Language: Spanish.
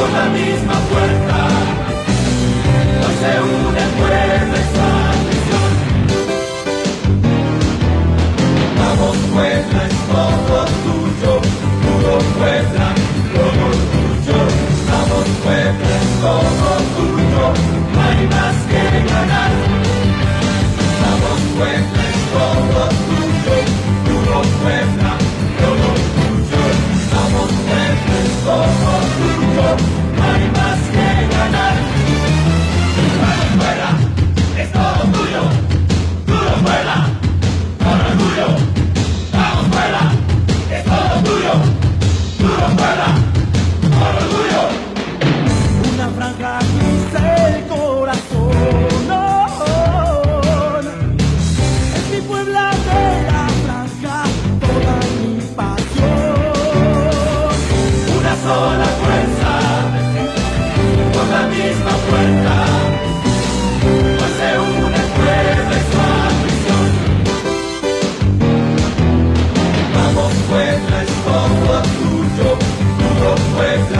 por la misma puerta, hoy se une. Broadway.